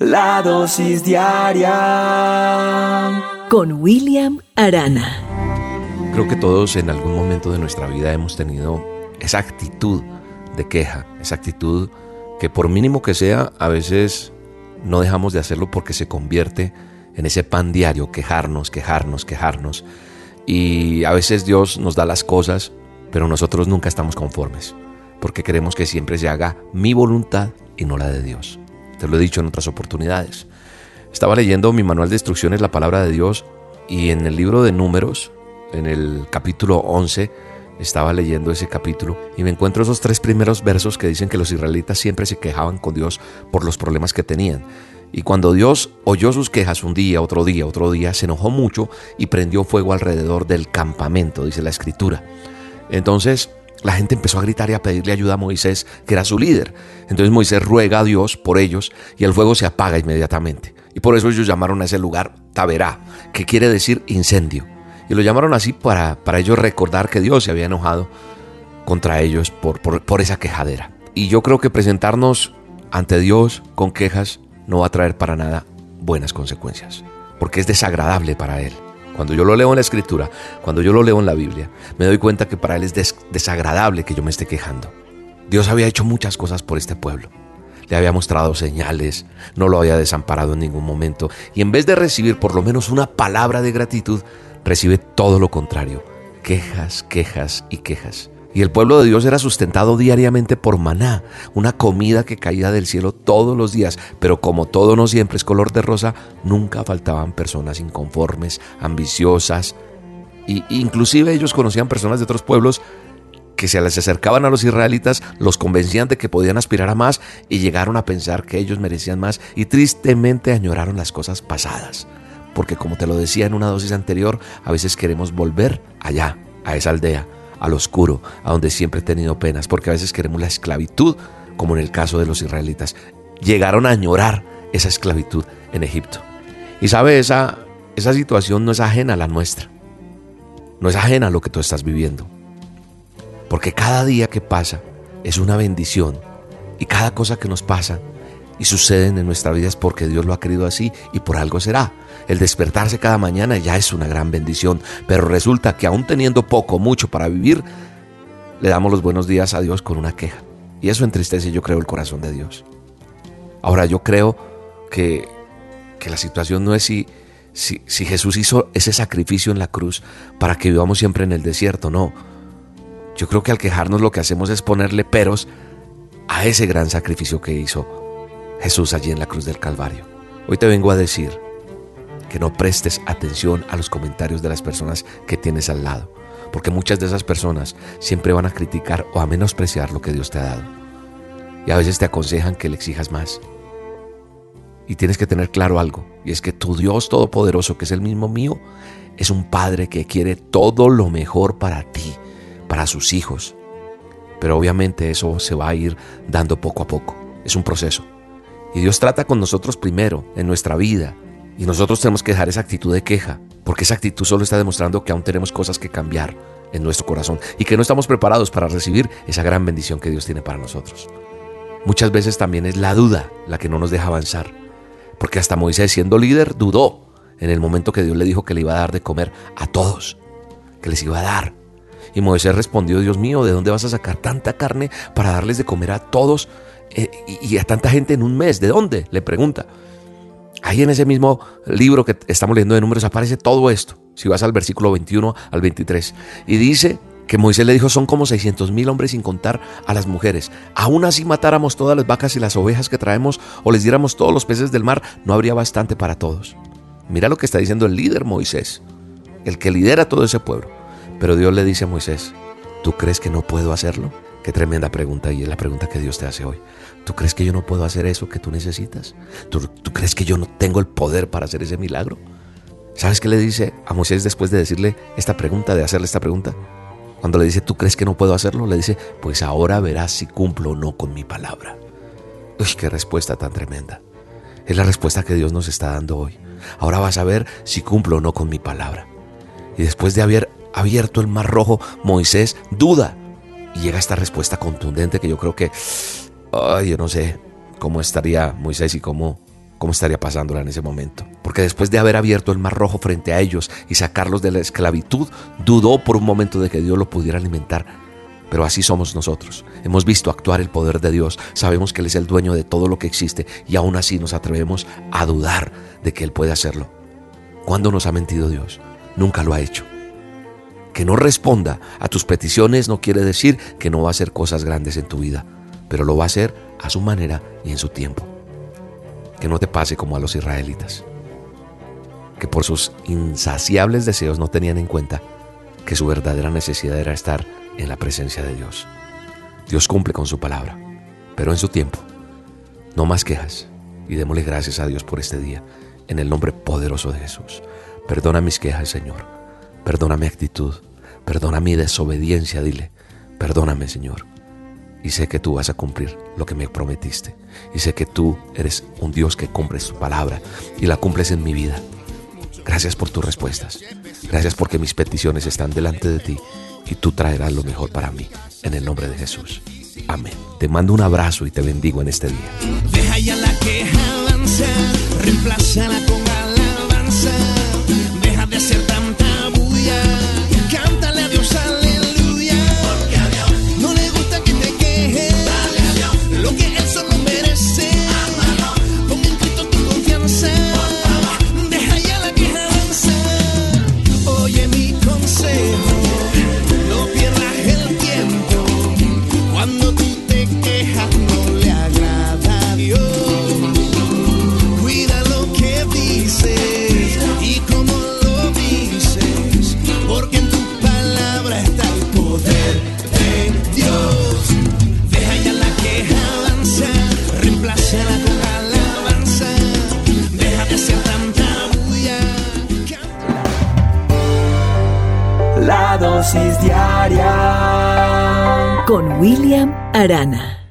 La dosis diaria con William Arana. Creo que todos en algún momento de nuestra vida hemos tenido esa actitud de queja, esa actitud que por mínimo que sea, a veces no dejamos de hacerlo porque se convierte en ese pan diario, quejarnos, quejarnos, quejarnos. Y a veces Dios nos da las cosas, pero nosotros nunca estamos conformes, porque queremos que siempre se haga mi voluntad y no la de Dios. Te lo he dicho en otras oportunidades. Estaba leyendo mi manual de instrucciones, la palabra de Dios, y en el libro de números, en el capítulo 11, estaba leyendo ese capítulo y me encuentro esos tres primeros versos que dicen que los israelitas siempre se quejaban con Dios por los problemas que tenían. Y cuando Dios oyó sus quejas un día, otro día, otro día, se enojó mucho y prendió fuego alrededor del campamento, dice la escritura. Entonces la gente empezó a gritar y a pedirle ayuda a Moisés, que era su líder. Entonces Moisés ruega a Dios por ellos y el fuego se apaga inmediatamente. Y por eso ellos llamaron a ese lugar Taberá, que quiere decir incendio. Y lo llamaron así para, para ellos recordar que Dios se había enojado contra ellos por, por, por esa quejadera. Y yo creo que presentarnos ante Dios con quejas no va a traer para nada buenas consecuencias, porque es desagradable para Él. Cuando yo lo leo en la escritura, cuando yo lo leo en la Biblia, me doy cuenta que para Él es desagradable que yo me esté quejando. Dios había hecho muchas cosas por este pueblo. Le había mostrado señales, no lo había desamparado en ningún momento. Y en vez de recibir por lo menos una palabra de gratitud, recibe todo lo contrario. Quejas, quejas y quejas. Y el pueblo de Dios era sustentado diariamente por maná, una comida que caía del cielo todos los días, pero como todo no siempre es color de rosa, nunca faltaban personas inconformes, ambiciosas, y inclusive ellos conocían personas de otros pueblos que se les acercaban a los israelitas, los convencían de que podían aspirar a más y llegaron a pensar que ellos merecían más y tristemente añoraron las cosas pasadas. Porque como te lo decía en una dosis anterior, a veces queremos volver allá, a esa aldea, al oscuro, a donde siempre he tenido penas, porque a veces queremos la esclavitud, como en el caso de los israelitas. Llegaron a añorar esa esclavitud en Egipto. Y sabe, esa, esa situación no es ajena a la nuestra. No es ajena a lo que tú estás viviendo. Porque cada día que pasa es una bendición. Y cada cosa que nos pasa y suceden en nuestra vida es porque Dios lo ha querido así y por algo será. El despertarse cada mañana ya es una gran bendición, pero resulta que aún teniendo poco, mucho para vivir, le damos los buenos días a Dios con una queja. Y eso entristece, yo creo, el corazón de Dios. Ahora, yo creo que, que la situación no es si, si, si Jesús hizo ese sacrificio en la cruz para que vivamos siempre en el desierto, no. Yo creo que al quejarnos lo que hacemos es ponerle peros a ese gran sacrificio que hizo Jesús allí en la cruz del Calvario. Hoy te vengo a decir, que no prestes atención a los comentarios de las personas que tienes al lado, porque muchas de esas personas siempre van a criticar o a menospreciar lo que Dios te ha dado. Y a veces te aconsejan que le exijas más. Y tienes que tener claro algo, y es que tu Dios Todopoderoso, que es el mismo mío, es un Padre que quiere todo lo mejor para ti, para sus hijos. Pero obviamente eso se va a ir dando poco a poco. Es un proceso. Y Dios trata con nosotros primero, en nuestra vida, y nosotros tenemos que dejar esa actitud de queja, porque esa actitud solo está demostrando que aún tenemos cosas que cambiar en nuestro corazón y que no estamos preparados para recibir esa gran bendición que Dios tiene para nosotros. Muchas veces también es la duda la que no nos deja avanzar, porque hasta Moisés siendo líder dudó en el momento que Dios le dijo que le iba a dar de comer a todos, que les iba a dar. Y Moisés respondió, Dios mío, ¿de dónde vas a sacar tanta carne para darles de comer a todos eh, y a tanta gente en un mes? ¿De dónde? Le pregunta. Ahí en ese mismo libro que estamos leyendo de números aparece todo esto. Si vas al versículo 21 al 23. Y dice que Moisés le dijo, son como 600 mil hombres sin contar a las mujeres. Aún así matáramos todas las vacas y las ovejas que traemos o les diéramos todos los peces del mar, no habría bastante para todos. Mira lo que está diciendo el líder Moisés, el que lidera todo ese pueblo. Pero Dios le dice a Moisés, ¿tú crees que no puedo hacerlo? Qué tremenda pregunta y es la pregunta que Dios te hace hoy. ¿Tú crees que yo no puedo hacer eso que tú necesitas? ¿Tú, crees que yo no tengo el poder para hacer ese milagro? ¿Sabes qué le dice a Moisés después de decirle esta pregunta, de hacerle esta pregunta? Cuando le dice, ¿tú crees que no puedo hacerlo? Le dice, pues ahora verás si cumplo o no con mi palabra. Uy, qué respuesta tan tremenda. Es la respuesta que Dios nos está dando hoy. Ahora vas a ver si cumplo o no con mi palabra. Y después de haber abierto el mar rojo, Moisés duda y llega esta respuesta contundente que yo creo que, ay, yo no sé cómo estaría Moisés y cómo cómo estaría pasándola en ese momento. Porque después de haber abierto el mar rojo frente a ellos y sacarlos de la esclavitud, dudó por un momento de que Dios lo pudiera alimentar. Pero así somos nosotros. Hemos visto actuar el poder de Dios, sabemos que Él es el dueño de todo lo que existe y aún así nos atrevemos a dudar de que Él puede hacerlo. ¿Cuándo nos ha mentido Dios? Nunca lo ha hecho. Que no responda a tus peticiones no quiere decir que no va a hacer cosas grandes en tu vida, pero lo va a hacer a su manera y en su tiempo que no te pase como a los israelitas, que por sus insaciables deseos no tenían en cuenta que su verdadera necesidad era estar en la presencia de Dios. Dios cumple con su palabra, pero en su tiempo. No más quejas y démosle gracias a Dios por este día, en el nombre poderoso de Jesús. Perdona mis quejas, Señor. Perdona mi actitud. Perdona mi desobediencia, dile. Perdóname, Señor y sé que tú vas a cumplir lo que me prometiste. Y sé que tú eres un Dios que cumple tu palabra y la cumples en mi vida. Gracias por tus respuestas. Gracias porque mis peticiones están delante de ti y tú traerás lo mejor para mí. En el nombre de Jesús. Amén. Te mando un abrazo y te bendigo en este día. Deja ya la queja con con William Arana.